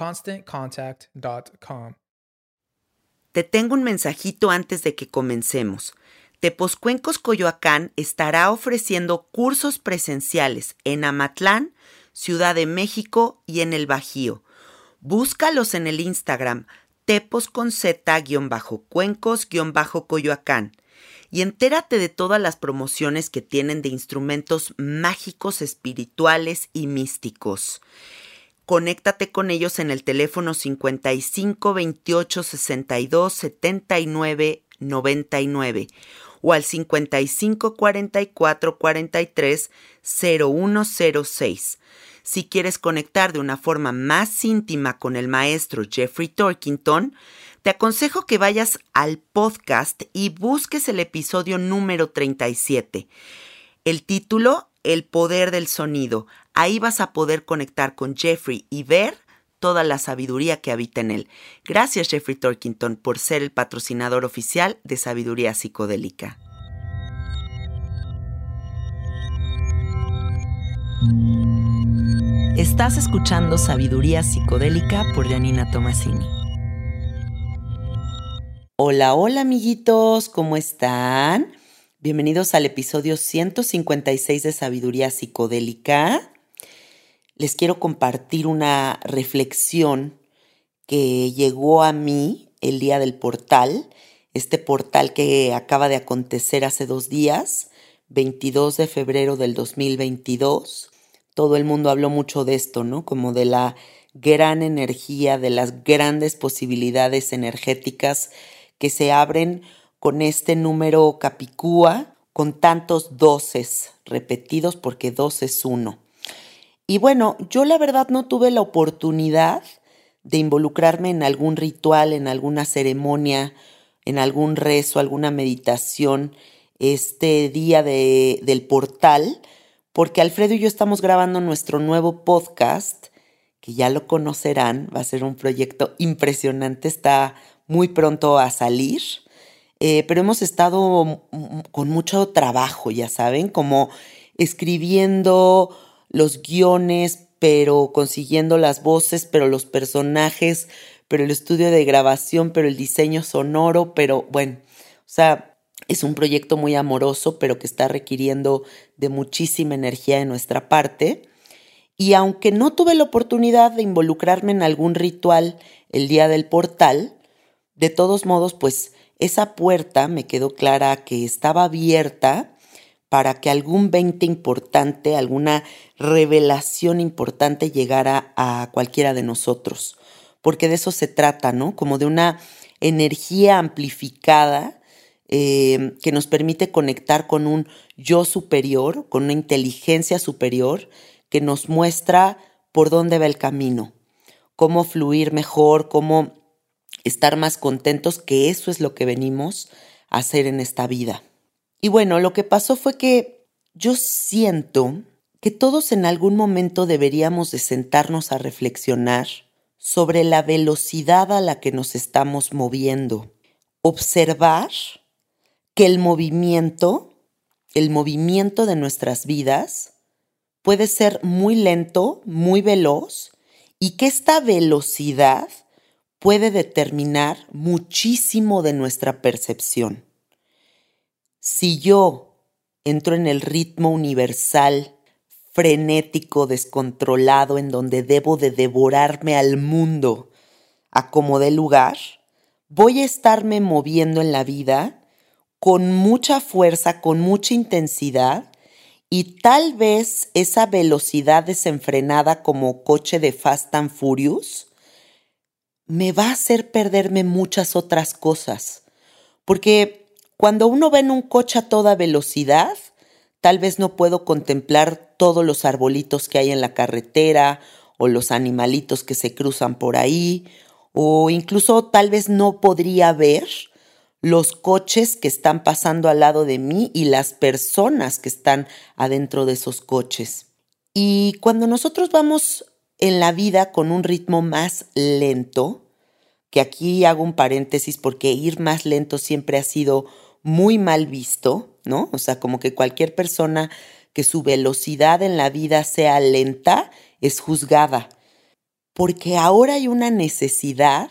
ConstantContact.com. Te tengo un mensajito antes de que comencemos. Teposcuencos Coyoacán estará ofreciendo cursos presenciales en Amatlán, Ciudad de México y en el Bajío. Búscalos en el Instagram tepos con z-cuencos-coyoacán y entérate de todas las promociones que tienen de instrumentos mágicos, espirituales y místicos. Conéctate con ellos en el teléfono 55 28 62 79 99 o al 55 44 43 0106. Si quieres conectar de una forma más íntima con el maestro Jeffrey Torkington, te aconsejo que vayas al podcast y busques el episodio número 37. El título, El poder del sonido. Ahí vas a poder conectar con Jeffrey y ver toda la sabiduría que habita en él. Gracias Jeffrey Torkington por ser el patrocinador oficial de Sabiduría Psicodélica. Estás escuchando Sabiduría Psicodélica por Janina Tomasini. Hola, hola amiguitos, ¿cómo están? Bienvenidos al episodio 156 de Sabiduría Psicodélica. Les quiero compartir una reflexión que llegó a mí el día del portal, este portal que acaba de acontecer hace dos días, 22 de febrero del 2022. Todo el mundo habló mucho de esto, ¿no? Como de la gran energía, de las grandes posibilidades energéticas que se abren con este número capicúa, con tantos doces repetidos, porque dos es uno. Y bueno, yo la verdad no tuve la oportunidad de involucrarme en algún ritual, en alguna ceremonia, en algún rezo, alguna meditación este día de, del portal, porque Alfredo y yo estamos grabando nuestro nuevo podcast, que ya lo conocerán, va a ser un proyecto impresionante, está muy pronto a salir. Eh, pero hemos estado con mucho trabajo, ya saben, como escribiendo los guiones, pero consiguiendo las voces, pero los personajes, pero el estudio de grabación, pero el diseño sonoro, pero bueno, o sea, es un proyecto muy amoroso, pero que está requiriendo de muchísima energía de nuestra parte. Y aunque no tuve la oportunidad de involucrarme en algún ritual el día del portal, de todos modos, pues esa puerta me quedó clara que estaba abierta para que algún 20 importante, alguna revelación importante llegara a cualquiera de nosotros. Porque de eso se trata, ¿no? Como de una energía amplificada eh, que nos permite conectar con un yo superior, con una inteligencia superior que nos muestra por dónde va el camino, cómo fluir mejor, cómo estar más contentos, que eso es lo que venimos a hacer en esta vida. Y bueno, lo que pasó fue que yo siento que todos en algún momento deberíamos de sentarnos a reflexionar sobre la velocidad a la que nos estamos moviendo. Observar que el movimiento, el movimiento de nuestras vidas, puede ser muy lento, muy veloz, y que esta velocidad puede determinar muchísimo de nuestra percepción. Si yo entro en el ritmo universal, frenético, descontrolado, en donde debo de devorarme al mundo a como dé lugar, voy a estarme moviendo en la vida con mucha fuerza, con mucha intensidad, y tal vez esa velocidad desenfrenada como coche de Fast and Furious me va a hacer perderme muchas otras cosas. Porque cuando uno va en un coche a toda velocidad, tal vez no puedo contemplar todos los arbolitos que hay en la carretera o los animalitos que se cruzan por ahí, o incluso tal vez no podría ver los coches que están pasando al lado de mí y las personas que están adentro de esos coches. Y cuando nosotros vamos en la vida con un ritmo más lento, que aquí hago un paréntesis porque ir más lento siempre ha sido muy mal visto, ¿no? O sea, como que cualquier persona que su velocidad en la vida sea lenta es juzgada, porque ahora hay una necesidad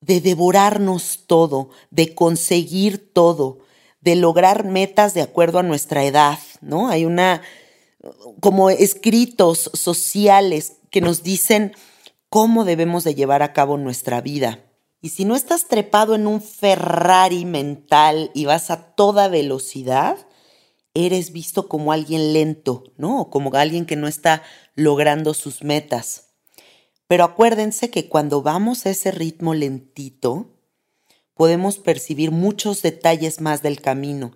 de devorarnos todo, de conseguir todo, de lograr metas de acuerdo a nuestra edad, ¿no? Hay una, como escritos sociales que nos dicen cómo debemos de llevar a cabo nuestra vida. Y si no estás trepado en un Ferrari mental y vas a toda velocidad, eres visto como alguien lento, ¿no? como alguien que no está logrando sus metas. Pero acuérdense que cuando vamos a ese ritmo lentito, podemos percibir muchos detalles más del camino.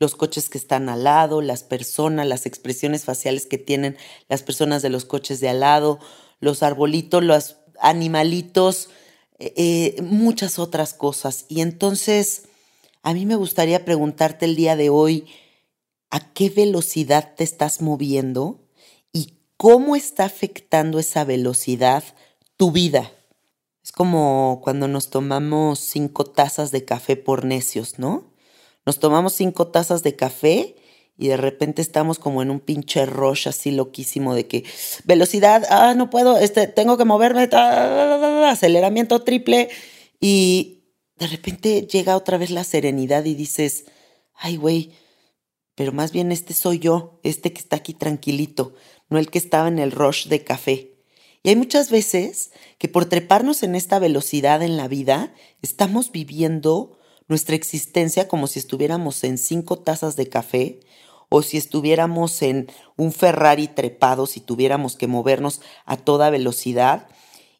Los coches que están al lado, las personas, las expresiones faciales que tienen las personas de los coches de al lado, los arbolitos, los animalitos, eh, muchas otras cosas. Y entonces, a mí me gustaría preguntarte el día de hoy, ¿a qué velocidad te estás moviendo? ¿Y cómo está afectando esa velocidad tu vida? Es como cuando nos tomamos cinco tazas de café por necios, ¿no? Nos tomamos cinco tazas de café y de repente estamos como en un pinche rush así loquísimo de que velocidad, ah, no puedo, este, tengo que moverme, aceleramiento triple y de repente llega otra vez la serenidad y dices, ay güey, pero más bien este soy yo, este que está aquí tranquilito, no el que estaba en el rush de café. Y hay muchas veces que por treparnos en esta velocidad en la vida, estamos viviendo nuestra existencia como si estuviéramos en cinco tazas de café o si estuviéramos en un Ferrari trepado, si tuviéramos que movernos a toda velocidad.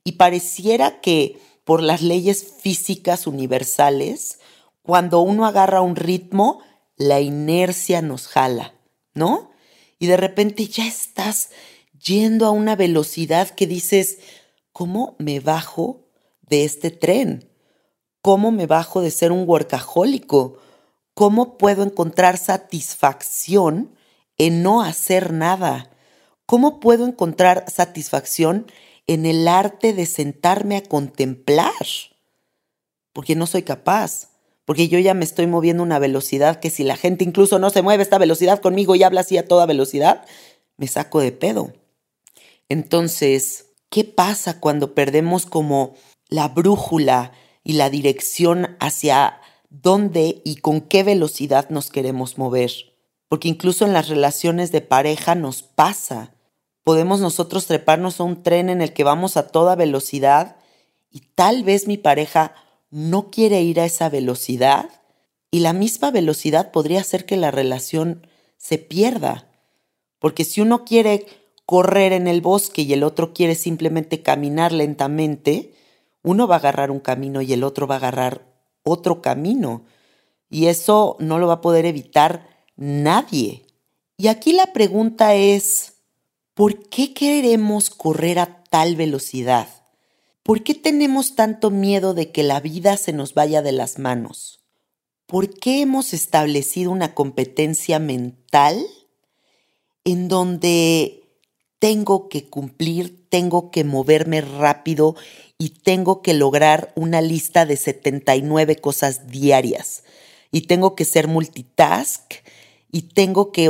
Y pareciera que por las leyes físicas universales, cuando uno agarra un ritmo, la inercia nos jala, ¿no? Y de repente ya estás yendo a una velocidad que dices, ¿cómo me bajo de este tren? ¿Cómo me bajo de ser un workahólico? ¿Cómo puedo encontrar satisfacción en no hacer nada? ¿Cómo puedo encontrar satisfacción en el arte de sentarme a contemplar? Porque no soy capaz, porque yo ya me estoy moviendo a una velocidad que si la gente incluso no se mueve a esta velocidad conmigo y habla así a toda velocidad, me saco de pedo. Entonces, ¿qué pasa cuando perdemos como la brújula y la dirección hacia dónde y con qué velocidad nos queremos mover. Porque incluso en las relaciones de pareja nos pasa. Podemos nosotros treparnos a un tren en el que vamos a toda velocidad y tal vez mi pareja no quiere ir a esa velocidad Y la misma velocidad podría hacer que la relación se pierda. Porque si uno quiere correr en el bosque y el otro quiere simplemente caminar lentamente, uno va a agarrar un camino y el otro va a agarrar otro camino. Y eso no lo va a poder evitar nadie. Y aquí la pregunta es, ¿por qué queremos correr a tal velocidad? ¿Por qué tenemos tanto miedo de que la vida se nos vaya de las manos? ¿Por qué hemos establecido una competencia mental en donde tengo que cumplir, tengo que moverme rápido y tengo que lograr una lista de 79 cosas diarias? Y tengo que ser multitask y tengo que...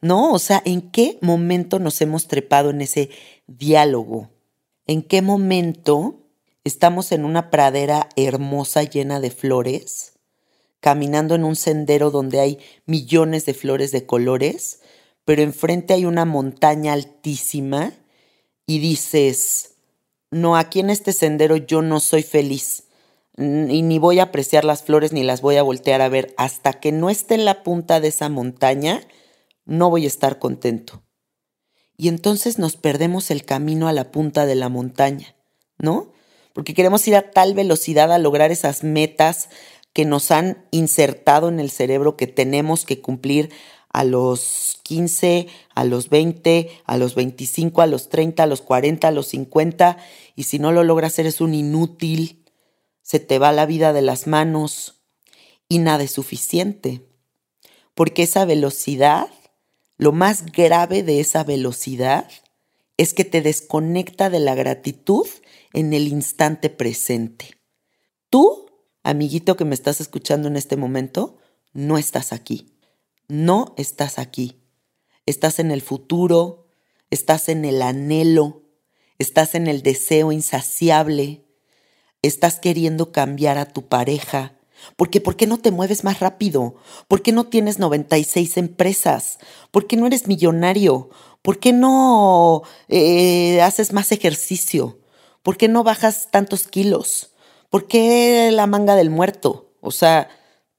¿No? O sea, ¿en qué momento nos hemos trepado en ese diálogo? ¿En qué momento estamos en una pradera hermosa llena de flores, caminando en un sendero donde hay millones de flores de colores, pero enfrente hay una montaña altísima y dices, no, aquí en este sendero yo no soy feliz y ni voy a apreciar las flores ni las voy a voltear a ver hasta que no esté en la punta de esa montaña, no voy a estar contento. Y entonces nos perdemos el camino a la punta de la montaña, ¿no? Porque queremos ir a tal velocidad a lograr esas metas que nos han insertado en el cerebro que tenemos que cumplir a los 15, a los 20, a los 25, a los 30, a los 40, a los 50, y si no lo logras eres un inútil, se te va la vida de las manos y nada es suficiente. Porque esa velocidad, lo más grave de esa velocidad es que te desconecta de la gratitud en el instante presente. Tú, amiguito que me estás escuchando en este momento, no estás aquí. No estás aquí. Estás en el futuro, estás en el anhelo, estás en el deseo insaciable, estás queriendo cambiar a tu pareja. Porque ¿por qué no te mueves más rápido? ¿Por qué no tienes 96 empresas? ¿Por qué no eres millonario? ¿Por qué no eh, haces más ejercicio? ¿Por qué no bajas tantos kilos? ¿Por qué la manga del muerto? O sea,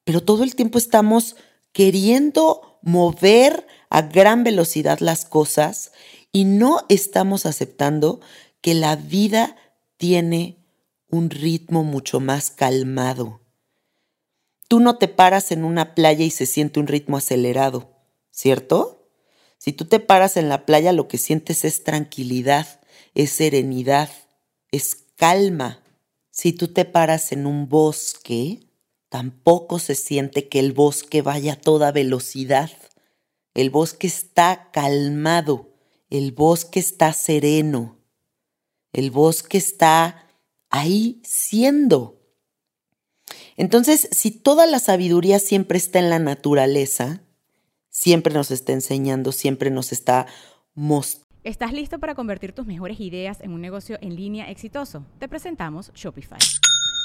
pero todo el tiempo estamos queriendo mover a gran velocidad las cosas y no estamos aceptando que la vida tiene un ritmo mucho más calmado. Tú no te paras en una playa y se siente un ritmo acelerado, ¿cierto? Si tú te paras en la playa lo que sientes es tranquilidad, es serenidad, es calma. Si tú te paras en un bosque, tampoco se siente que el bosque vaya a toda velocidad. El bosque está calmado, el bosque está sereno, el bosque está ahí siendo. Entonces, si toda la sabiduría siempre está en la naturaleza, siempre nos está enseñando, siempre nos está mostrando. ¿Estás listo para convertir tus mejores ideas en un negocio en línea exitoso? Te presentamos Shopify.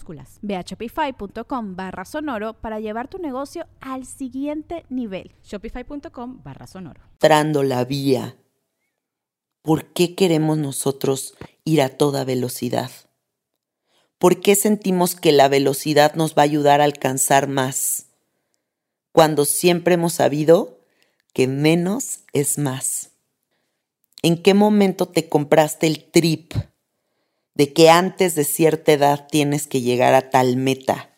minúsculas Ve a shopify.com barra sonoro para llevar tu negocio al siguiente nivel. Shopify.com barra sonoro. Trando la vía. ¿Por qué queremos nosotros ir a toda velocidad? ¿Por qué sentimos que la velocidad nos va a ayudar a alcanzar más? Cuando siempre hemos sabido que menos es más. ¿En qué momento te compraste el trip? De que antes de cierta edad tienes que llegar a tal meta?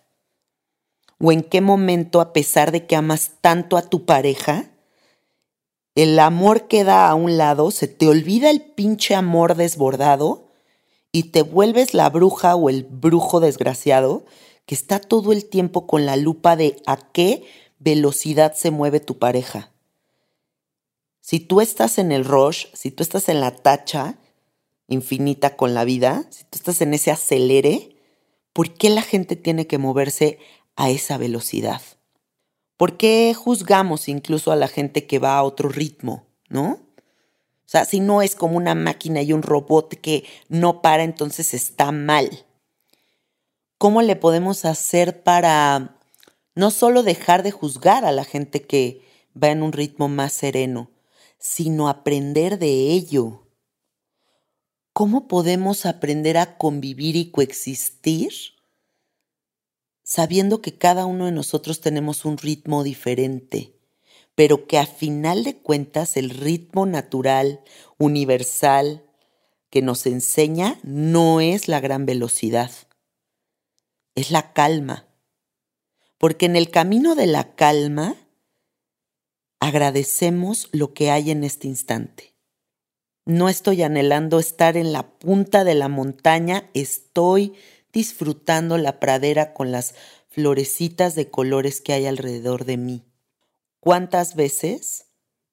¿O en qué momento, a pesar de que amas tanto a tu pareja, el amor queda a un lado, se te olvida el pinche amor desbordado y te vuelves la bruja o el brujo desgraciado que está todo el tiempo con la lupa de a qué velocidad se mueve tu pareja. Si tú estás en el rush, si tú estás en la tacha infinita con la vida, si tú estás en ese acelere, ¿por qué la gente tiene que moverse a esa velocidad? ¿Por qué juzgamos incluso a la gente que va a otro ritmo, no? O sea, si no es como una máquina y un robot que no para, entonces está mal. ¿Cómo le podemos hacer para no solo dejar de juzgar a la gente que va en un ritmo más sereno, sino aprender de ello? ¿Cómo podemos aprender a convivir y coexistir sabiendo que cada uno de nosotros tenemos un ritmo diferente, pero que a final de cuentas el ritmo natural, universal, que nos enseña no es la gran velocidad, es la calma. Porque en el camino de la calma agradecemos lo que hay en este instante. No estoy anhelando estar en la punta de la montaña, estoy disfrutando la pradera con las florecitas de colores que hay alrededor de mí. ¿Cuántas veces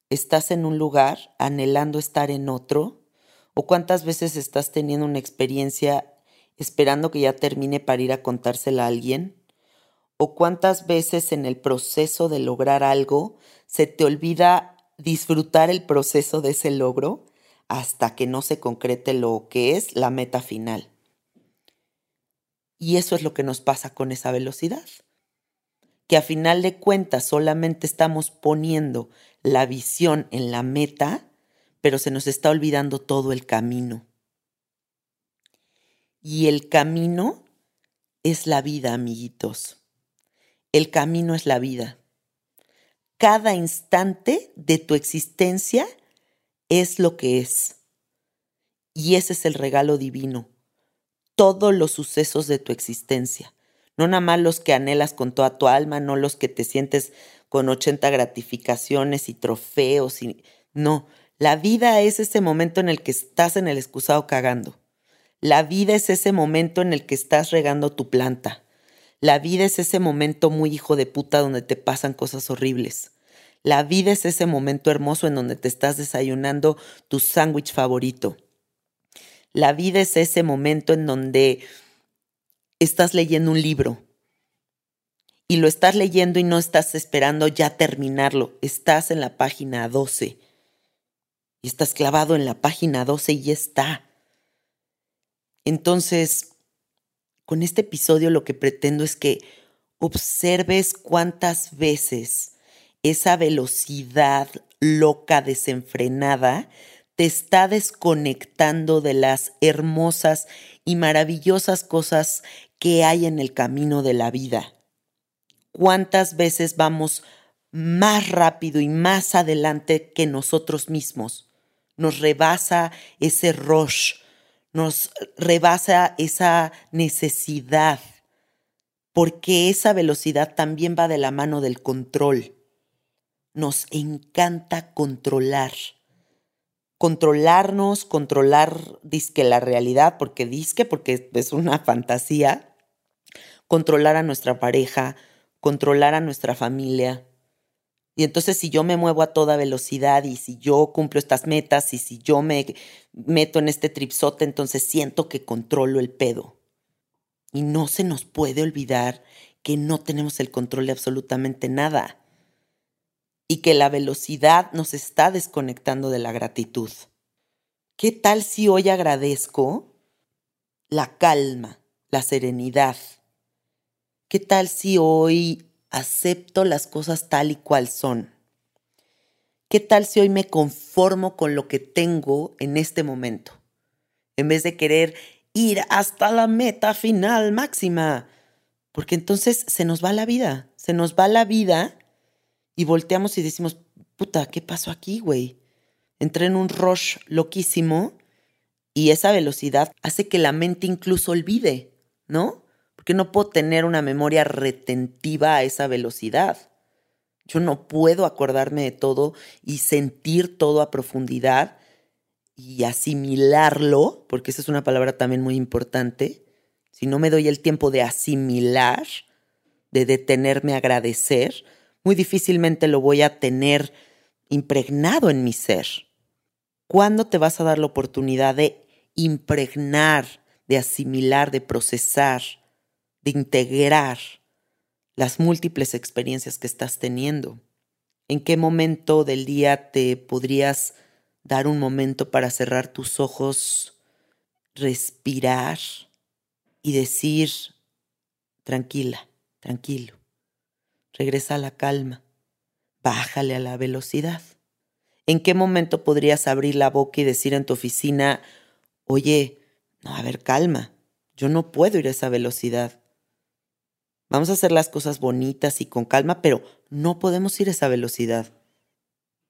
estás en un lugar anhelando estar en otro? ¿O cuántas veces estás teniendo una experiencia esperando que ya termine para ir a contársela a alguien? ¿O cuántas veces en el proceso de lograr algo se te olvida disfrutar el proceso de ese logro hasta que no se concrete lo que es la meta final? Y eso es lo que nos pasa con esa velocidad. Que a final de cuentas solamente estamos poniendo la visión en la meta, pero se nos está olvidando todo el camino. Y el camino es la vida, amiguitos. El camino es la vida. Cada instante de tu existencia es lo que es. Y ese es el regalo divino todos los sucesos de tu existencia. No nada más los que anhelas con toda tu alma, no los que te sientes con 80 gratificaciones y trofeos. No, la vida es ese momento en el que estás en el excusado cagando. La vida es ese momento en el que estás regando tu planta. La vida es ese momento muy hijo de puta donde te pasan cosas horribles. La vida es ese momento hermoso en donde te estás desayunando tu sándwich favorito. La vida es ese momento en donde estás leyendo un libro y lo estás leyendo y no estás esperando ya terminarlo. Estás en la página 12 y estás clavado en la página 12 y ya está. Entonces, con este episodio lo que pretendo es que observes cuántas veces esa velocidad loca, desenfrenada, te está desconectando de las hermosas y maravillosas cosas que hay en el camino de la vida. ¿Cuántas veces vamos más rápido y más adelante que nosotros mismos? Nos rebasa ese rush, nos rebasa esa necesidad, porque esa velocidad también va de la mano del control. Nos encanta controlar controlarnos, controlar disque la realidad, porque disque, porque es una fantasía, controlar a nuestra pareja, controlar a nuestra familia. Y entonces si yo me muevo a toda velocidad y si yo cumplo estas metas y si yo me meto en este tripsote, entonces siento que controlo el pedo. Y no se nos puede olvidar que no tenemos el control de absolutamente nada y que la velocidad nos está desconectando de la gratitud. ¿Qué tal si hoy agradezco la calma, la serenidad? ¿Qué tal si hoy acepto las cosas tal y cual son? ¿Qué tal si hoy me conformo con lo que tengo en este momento? En vez de querer ir hasta la meta final máxima. Porque entonces se nos va la vida, se nos va la vida y volteamos y decimos, puta, ¿qué pasó aquí, güey? Entré en un rush loquísimo y esa velocidad hace que la mente incluso olvide, ¿no? Porque no puedo tener una memoria retentiva a esa velocidad. Yo no puedo acordarme de todo y sentir todo a profundidad y asimilarlo, porque esa es una palabra también muy importante. si no me doy el tiempo de asimilar, de detenerme a agradecer, muy difícilmente lo voy a tener impregnado en mi ser. ¿Cuándo te vas a dar la oportunidad de impregnar, de asimilar, de procesar, de integrar las múltiples experiencias que estás teniendo? ¿En qué momento del día te podrías dar un momento para cerrar tus ojos, respirar y decir, tranquila, tranquilo, regresa a la calma, bájale a la velocidad? ¿En qué momento podrías abrir la boca y decir en tu oficina, oye, no, a ver, calma, yo no puedo ir a esa velocidad. Vamos a hacer las cosas bonitas y con calma, pero no podemos ir a esa velocidad.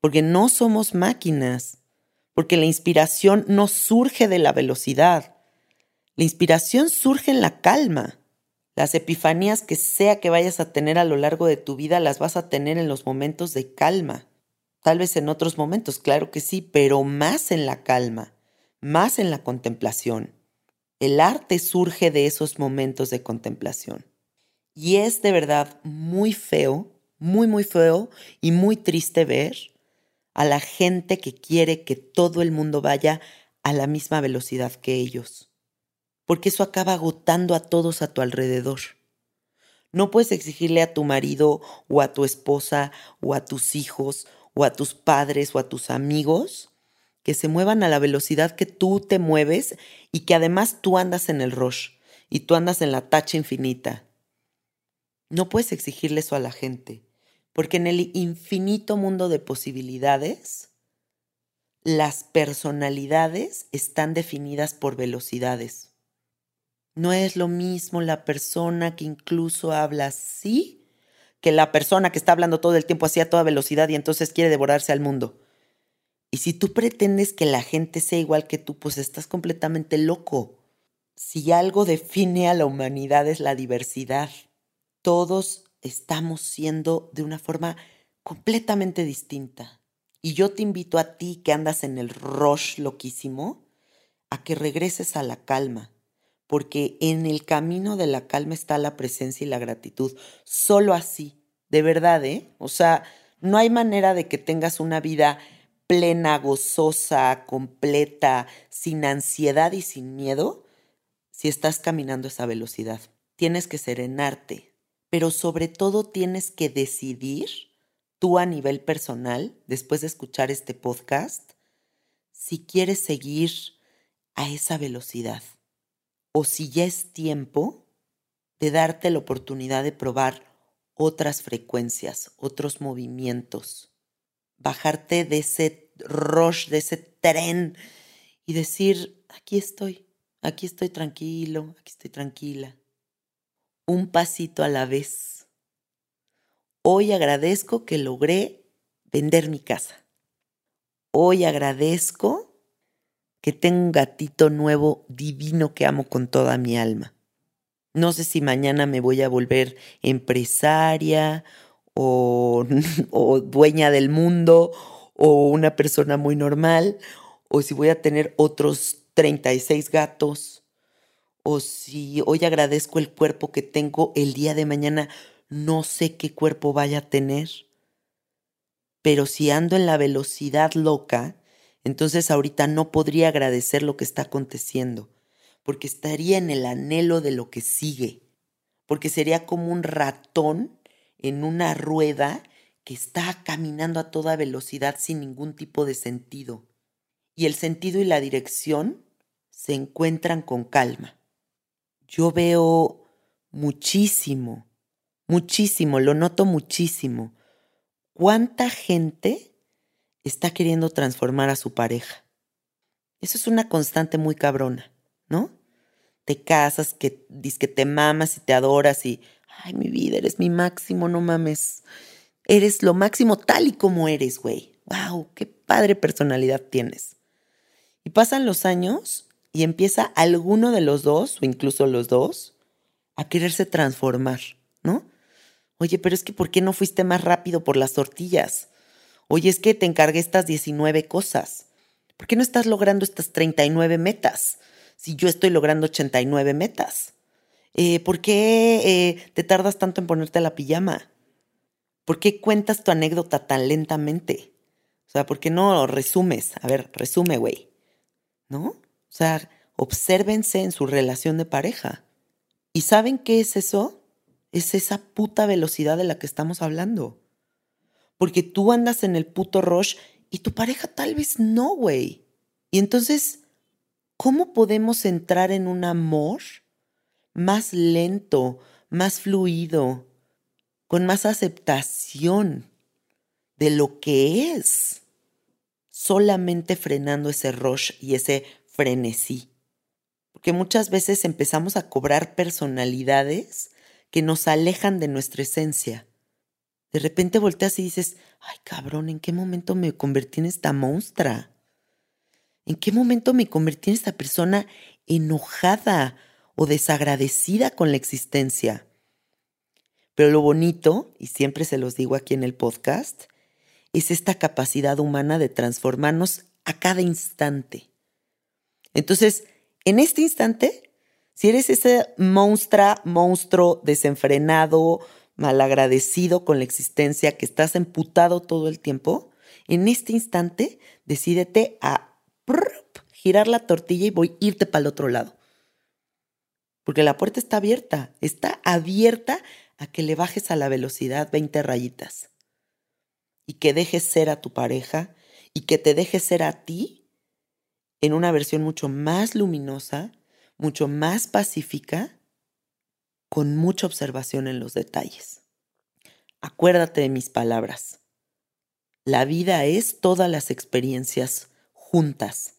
Porque no somos máquinas, porque la inspiración no surge de la velocidad. La inspiración surge en la calma. Las epifanías que sea que vayas a tener a lo largo de tu vida las vas a tener en los momentos de calma. Tal vez en otros momentos, claro que sí, pero más en la calma, más en la contemplación. El arte surge de esos momentos de contemplación. Y es de verdad muy feo, muy, muy feo y muy triste ver a la gente que quiere que todo el mundo vaya a la misma velocidad que ellos. Porque eso acaba agotando a todos a tu alrededor. No puedes exigirle a tu marido o a tu esposa o a tus hijos o a tus padres o a tus amigos que se muevan a la velocidad que tú te mueves y que además tú andas en el rush y tú andas en la tacha infinita. No puedes exigirle eso a la gente, porque en el infinito mundo de posibilidades, las personalidades están definidas por velocidades. No es lo mismo la persona que incluso habla así que la persona que está hablando todo el tiempo así a toda velocidad y entonces quiere devorarse al mundo. Y si tú pretendes que la gente sea igual que tú, pues estás completamente loco. Si algo define a la humanidad es la diversidad, todos estamos siendo de una forma completamente distinta. Y yo te invito a ti que andas en el rush loquísimo, a que regreses a la calma, porque en el camino de la calma está la presencia y la gratitud. Solo así, de verdad, ¿eh? O sea, no hay manera de que tengas una vida plena, gozosa, completa, sin ansiedad y sin miedo, si estás caminando a esa velocidad. Tienes que serenarte, pero sobre todo tienes que decidir tú a nivel personal, después de escuchar este podcast, si quieres seguir a esa velocidad o si ya es tiempo de darte la oportunidad de probar otras frecuencias, otros movimientos, bajarte de ese rush, de ese tren y decir, aquí estoy, aquí estoy tranquilo, aquí estoy tranquila. Un pasito a la vez. Hoy agradezco que logré vender mi casa. Hoy agradezco que tengo un gatito nuevo divino que amo con toda mi alma. No sé si mañana me voy a volver empresaria o, dueña del mundo o una persona muy normal o si voy a tener otros 36 gatos o si hoy agradezco el cuerpo que tengo el día de mañana, no sé qué cuerpo vaya a tener. Pero si ando en la velocidad loca, entonces ahorita no podría agradecer lo que está aconteciendo, porque estaría en el anhelo de lo que sigue, porque sería como un ratón en una rueda que está caminando a toda velocidad sin ningún tipo de sentido. Y el sentido y la dirección se encuentran con calma. Yo veo muchísimo, muchísimo, lo noto muchísimo. ¿Cuánta gente está queriendo transformar a su pareja. Eso es una constante muy cabrona, ¿no? Te casas, que que te mamas y te adoras y, ay, mi vida, eres mi máximo, no mames. Eres lo máximo tal y como eres, güey. Wow, qué padre personalidad tienes. Y pasan los años y empieza alguno de los dos, o incluso los dos, a quererse transformar, ¿no? Oye, pero es que ¿por qué no fuiste más rápido por las tortillas? Oye, es que te encargué estas 19 cosas. ¿Por qué no estás logrando estas 39 metas? Si yo estoy logrando 89 metas. Eh, ¿Por qué eh, te tardas tanto en ponerte la pijama? ¿Por qué cuentas tu anécdota tan lentamente? O sea, ¿por qué no resumes? A ver, resume, güey. ¿No? O sea, obsérvense en su relación de pareja. ¿Y saben qué es eso? Es esa puta velocidad de la que estamos hablando. Porque tú andas en el puto rush y tu pareja tal vez no, güey. Y entonces, ¿cómo podemos entrar en un amor más lento, más fluido, con más aceptación de lo que es? Solamente frenando ese rush y ese frenesí. Porque muchas veces empezamos a cobrar personalidades que nos alejan de nuestra esencia de repente volteas y dices, ay cabrón, ¿en qué momento me convertí en esta monstrua? ¿En qué momento me convertí en esta persona enojada o desagradecida con la existencia? Pero lo bonito, y siempre se los digo aquí en el podcast, es esta capacidad humana de transformarnos a cada instante. Entonces, en este instante, si eres ese monstrua, monstruo desenfrenado, malagradecido con la existencia, que estás emputado todo el tiempo, en este instante decídete a girar la tortilla y voy a irte para el otro lado. Porque la puerta está abierta, está abierta a que le bajes a la velocidad 20 rayitas y que dejes ser a tu pareja y que te dejes ser a ti en una versión mucho más luminosa, mucho más pacífica con mucha observación en los detalles. Acuérdate de mis palabras. La vida es todas las experiencias juntas,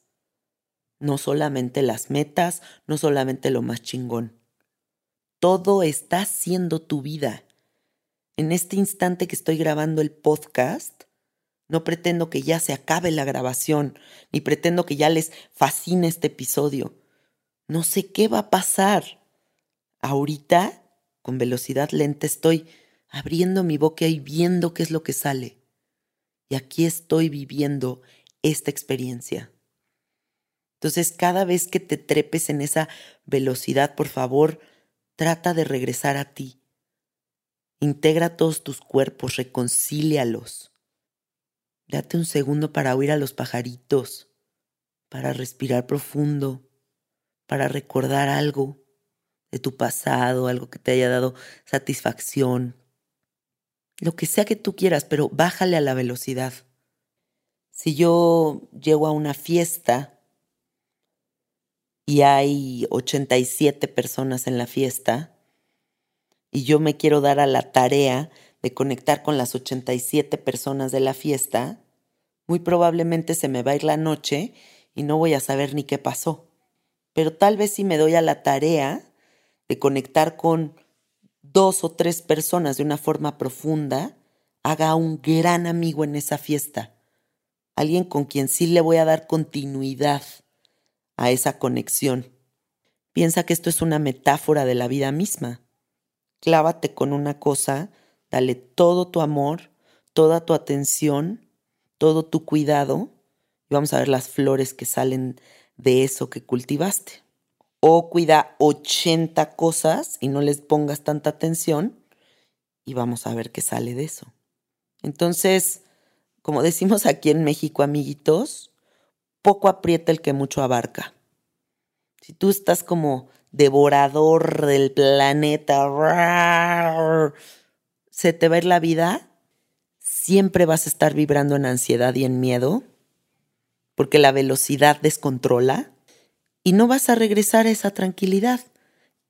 no solamente las metas, no solamente lo más chingón. Todo está siendo tu vida. En este instante que estoy grabando el podcast, no pretendo que ya se acabe la grabación, ni pretendo que ya les fascine este episodio. No sé qué va a pasar Ahorita, con velocidad lenta, estoy abriendo mi boca y viendo qué es lo que sale. Y aquí estoy viviendo esta experiencia. Entonces, cada vez que te trepes en esa velocidad, por favor, trata de regresar a ti. Integra todos tus cuerpos, reconcílialos. Date un segundo para oír a los pajaritos, para respirar profundo, para recordar algo de tu pasado, algo que te haya dado satisfacción, lo que sea que tú quieras, pero bájale a la velocidad. Si yo llego a una fiesta y hay 87 personas en la fiesta y yo me quiero dar a la tarea de conectar con las 87 personas de la fiesta, muy probablemente se me va a ir la noche y no voy a saber ni qué pasó. Pero tal vez si me doy a la tarea de conectar con dos o tres personas de una forma profunda, haga un gran amigo en esa fiesta. Alguien con quien sí le voy a dar continuidad a esa conexión. Piensa que esto es una metáfora de la vida misma. Clávate con una cosa, dale todo tu amor, toda tu atención, todo tu cuidado y vamos a ver las flores que salen de eso que cultivaste o cuida 80 cosas y no les pongas tanta atención y vamos a ver qué sale de eso. Entonces, como decimos aquí en México, amiguitos, poco aprieta el que mucho abarca. Si tú estás como devorador del planeta, se te va a ir la vida, siempre vas a estar vibrando en ansiedad y en miedo, porque la velocidad descontrola y no vas a regresar a esa tranquilidad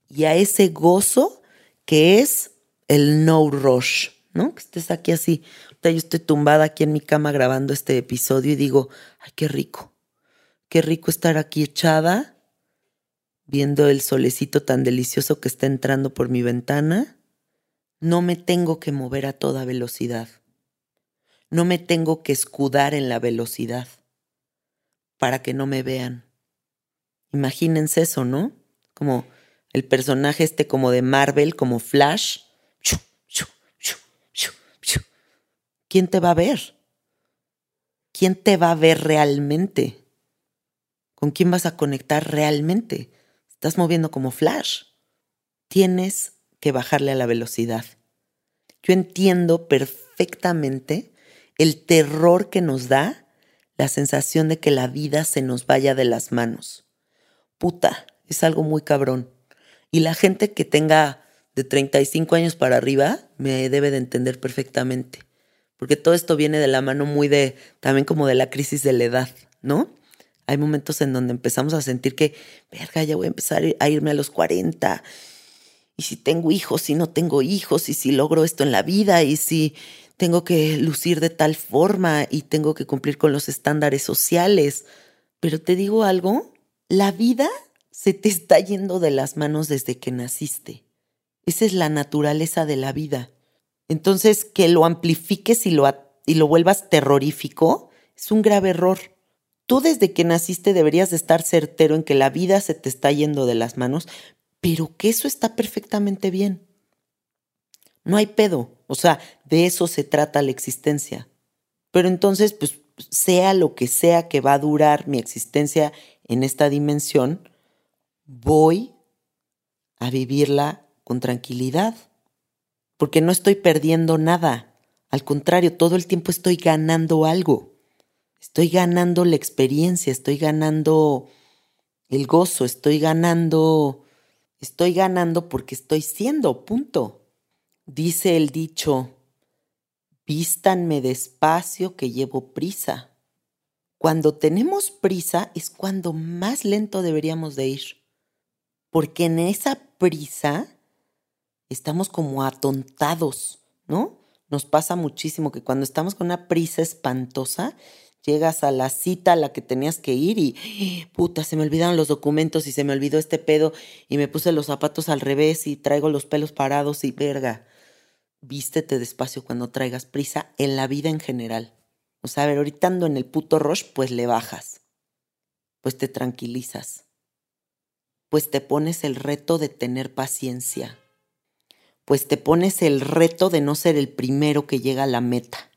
y a ese gozo que es el no rush, ¿no? Que estés aquí así. Yo estoy tumbada aquí en mi cama grabando este episodio y digo, ay, qué rico, qué rico estar aquí echada, viendo el solecito tan delicioso que está entrando por mi ventana. No me tengo que mover a toda velocidad. No me tengo que escudar en la velocidad para que no me vean Imagínense eso, ¿no? Como el personaje este como de Marvel, como Flash. ¿Quién te va a ver? ¿Quién te va a ver realmente? ¿Con quién vas a conectar realmente? Estás moviendo como Flash. tienes que bajarle a la velocidad. Yo entiendo perfectamente el terror que nos da la sensación de que la vida se nos vaya de las manos. Puta, es algo muy cabrón. Y la gente que tenga de 35 años para arriba me debe de entender perfectamente. Porque todo esto viene de la mano muy de, también como de la crisis de la edad, ¿no? Hay momentos en donde empezamos a sentir que, verga, ya voy a empezar a irme a los 40. Y si tengo hijos, si no tengo hijos, y si logro esto en la vida, y si tengo que lucir de tal forma y tengo que cumplir con los estándares sociales. Pero te digo algo, la vida se te está yendo de las manos desde que naciste. Esa es la naturaleza de la vida. Entonces, que lo amplifiques y lo, y lo vuelvas terrorífico es un grave error. Tú desde que naciste deberías de estar certero en que la vida se te está yendo de las manos, pero que eso está perfectamente bien. No hay pedo. O sea, de eso se trata la existencia. Pero entonces, pues, sea lo que sea que va a durar mi existencia en esta dimensión, voy a vivirla con tranquilidad, porque no estoy perdiendo nada. Al contrario, todo el tiempo estoy ganando algo. Estoy ganando la experiencia, estoy ganando el gozo, estoy ganando, estoy ganando porque estoy siendo, punto. Dice el dicho, vístanme despacio que llevo prisa. Cuando tenemos prisa es cuando más lento deberíamos de ir, porque en esa prisa estamos como atontados, ¿no? Nos pasa muchísimo que cuando estamos con una prisa espantosa, llegas a la cita a la que tenías que ir y, puta, se me olvidaron los documentos y se me olvidó este pedo y me puse los zapatos al revés y traigo los pelos parados y verga. Vístete despacio cuando traigas prisa en la vida en general. O sea, a ver, ahorita ando en el puto rush, pues le bajas. Pues te tranquilizas. Pues te pones el reto de tener paciencia pues te pones el reto de no ser el primero que llega a la meta.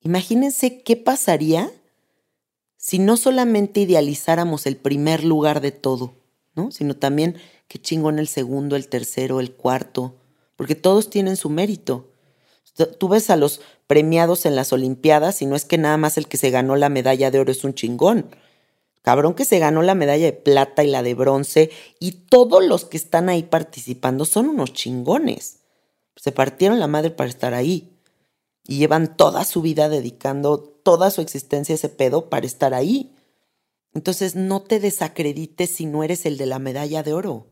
Imagínense qué pasaría si no solamente idealizáramos el primer lugar de todo, ¿no? Sino también qué chingón el segundo, el tercero, el cuarto, porque todos tienen su mérito. Tú ves a los premiados en las Olimpiadas y no es que nada más el que se ganó la medalla de oro es un chingón. Cabrón que se ganó la medalla de plata y la de bronce y todos los que están ahí participando son unos chingones. Se partieron la madre para estar ahí y llevan toda su vida dedicando toda su existencia a ese pedo para estar ahí. Entonces no te desacredites si no eres el de la medalla de oro.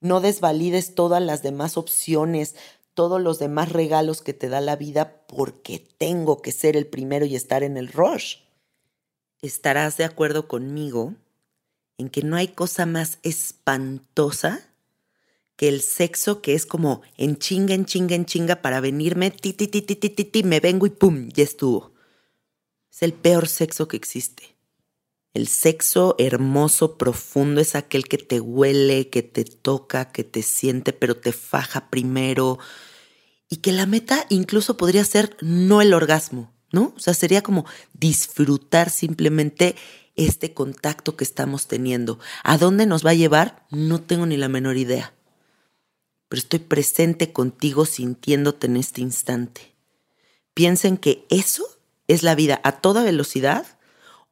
No desvalides todas las demás opciones, todos los demás regalos que te da la vida porque tengo que ser el primero y estar en el rush. Estarás de acuerdo conmigo en que no hay cosa más espantosa que el sexo que es como en chinga, en chinga, en chinga para venirme, ti, ti, ti, ti, ti, ti, ti, me vengo y pum, ya estuvo. Es el peor sexo que existe. El sexo hermoso, profundo, es aquel que te huele, que te toca, que te siente, pero te faja primero. Y que la meta incluso podría ser no el orgasmo, ¿no? O sea, sería como disfrutar simplemente este contacto que estamos teniendo. ¿A dónde nos va a llevar? No tengo ni la menor idea pero estoy presente contigo sintiéndote en este instante. Piensen que eso es la vida a toda velocidad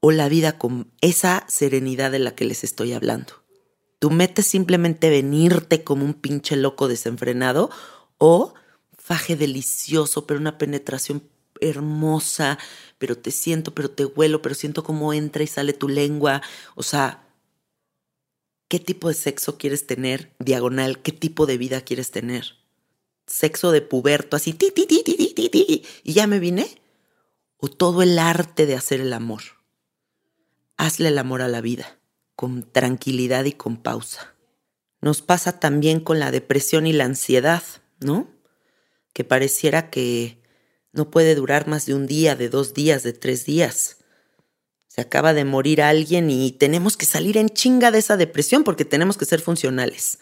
o la vida con esa serenidad de la que les estoy hablando. Tú metes simplemente venirte como un pinche loco desenfrenado o faje delicioso, pero una penetración hermosa, pero te siento, pero te huelo, pero siento cómo entra y sale tu lengua. O sea, qué tipo de sexo quieres tener, diagonal, qué tipo de vida quieres tener. Sexo de puberto, así, ti, ti, ti, ti, ti, ti, y ya me vine. O todo el arte de hacer el amor. Hazle el amor a la vida, con tranquilidad y con pausa. Nos pasa también con la depresión y la ansiedad, ¿no? Que pareciera que no puede durar más de un día, de dos días, de tres días se acaba de morir alguien y tenemos que salir en chinga de esa depresión porque tenemos que ser funcionales.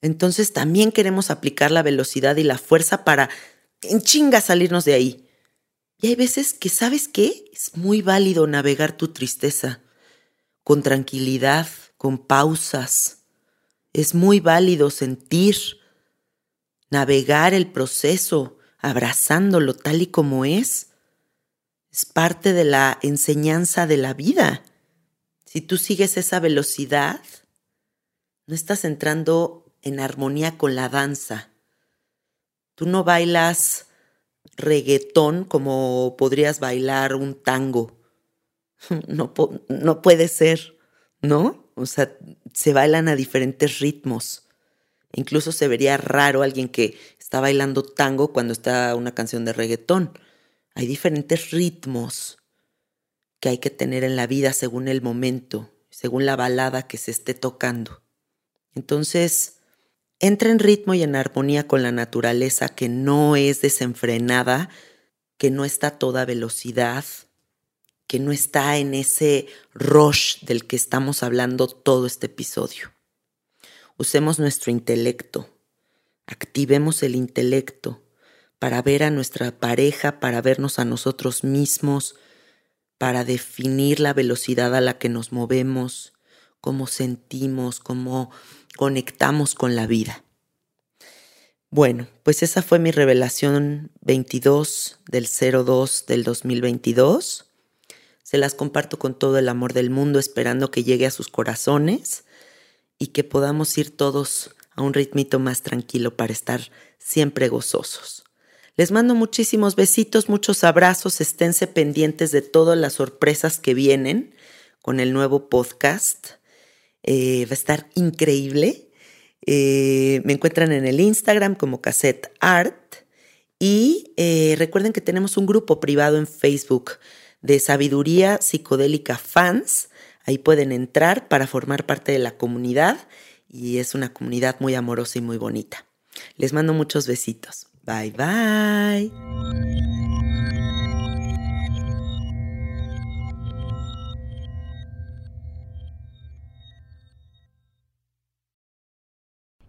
Entonces también queremos aplicar la velocidad y la fuerza para en chinga salirnos de ahí. Y hay veces que, ¿sabes qué? Es muy válido navegar tu tristeza con tranquilidad, con pausas. Es muy válido sentir, navegar el proceso, abrazándolo tal y como es. Es parte de la enseñanza de la vida. Si tú sigues esa velocidad, no estás entrando en armonía con la danza. Tú no bailas reggaetón como podrías bailar un tango. No, no puede ser, ¿no? O sea, se bailan a diferentes ritmos. Incluso se vería raro alguien que está bailando tango cuando está una canción de reggaetón. Hay diferentes ritmos que hay que tener en la vida según el momento, según la balada que se esté tocando. Entonces, entra en ritmo y en armonía con la naturaleza que no es desenfrenada, que no está a toda velocidad, que no está en ese rush del que estamos hablando todo este episodio. Usemos nuestro intelecto, activemos el intelecto para ver a nuestra pareja, para vernos a nosotros mismos, para definir la velocidad a la que nos movemos, cómo sentimos, cómo conectamos con la vida. Bueno, pues esa fue mi revelación 22 del 02 del 2022. Se las comparto con todo el amor del mundo, esperando que llegue a sus corazones y que podamos ir todos a un ritmito más tranquilo para estar siempre gozosos. Les mando muchísimos besitos, muchos abrazos, esténse pendientes de todas las sorpresas que vienen con el nuevo podcast. Eh, va a estar increíble. Eh, me encuentran en el Instagram como Cassette Art. Y eh, recuerden que tenemos un grupo privado en Facebook de Sabiduría Psicodélica Fans. Ahí pueden entrar para formar parte de la comunidad y es una comunidad muy amorosa y muy bonita. Les mando muchos besitos. Bye bye.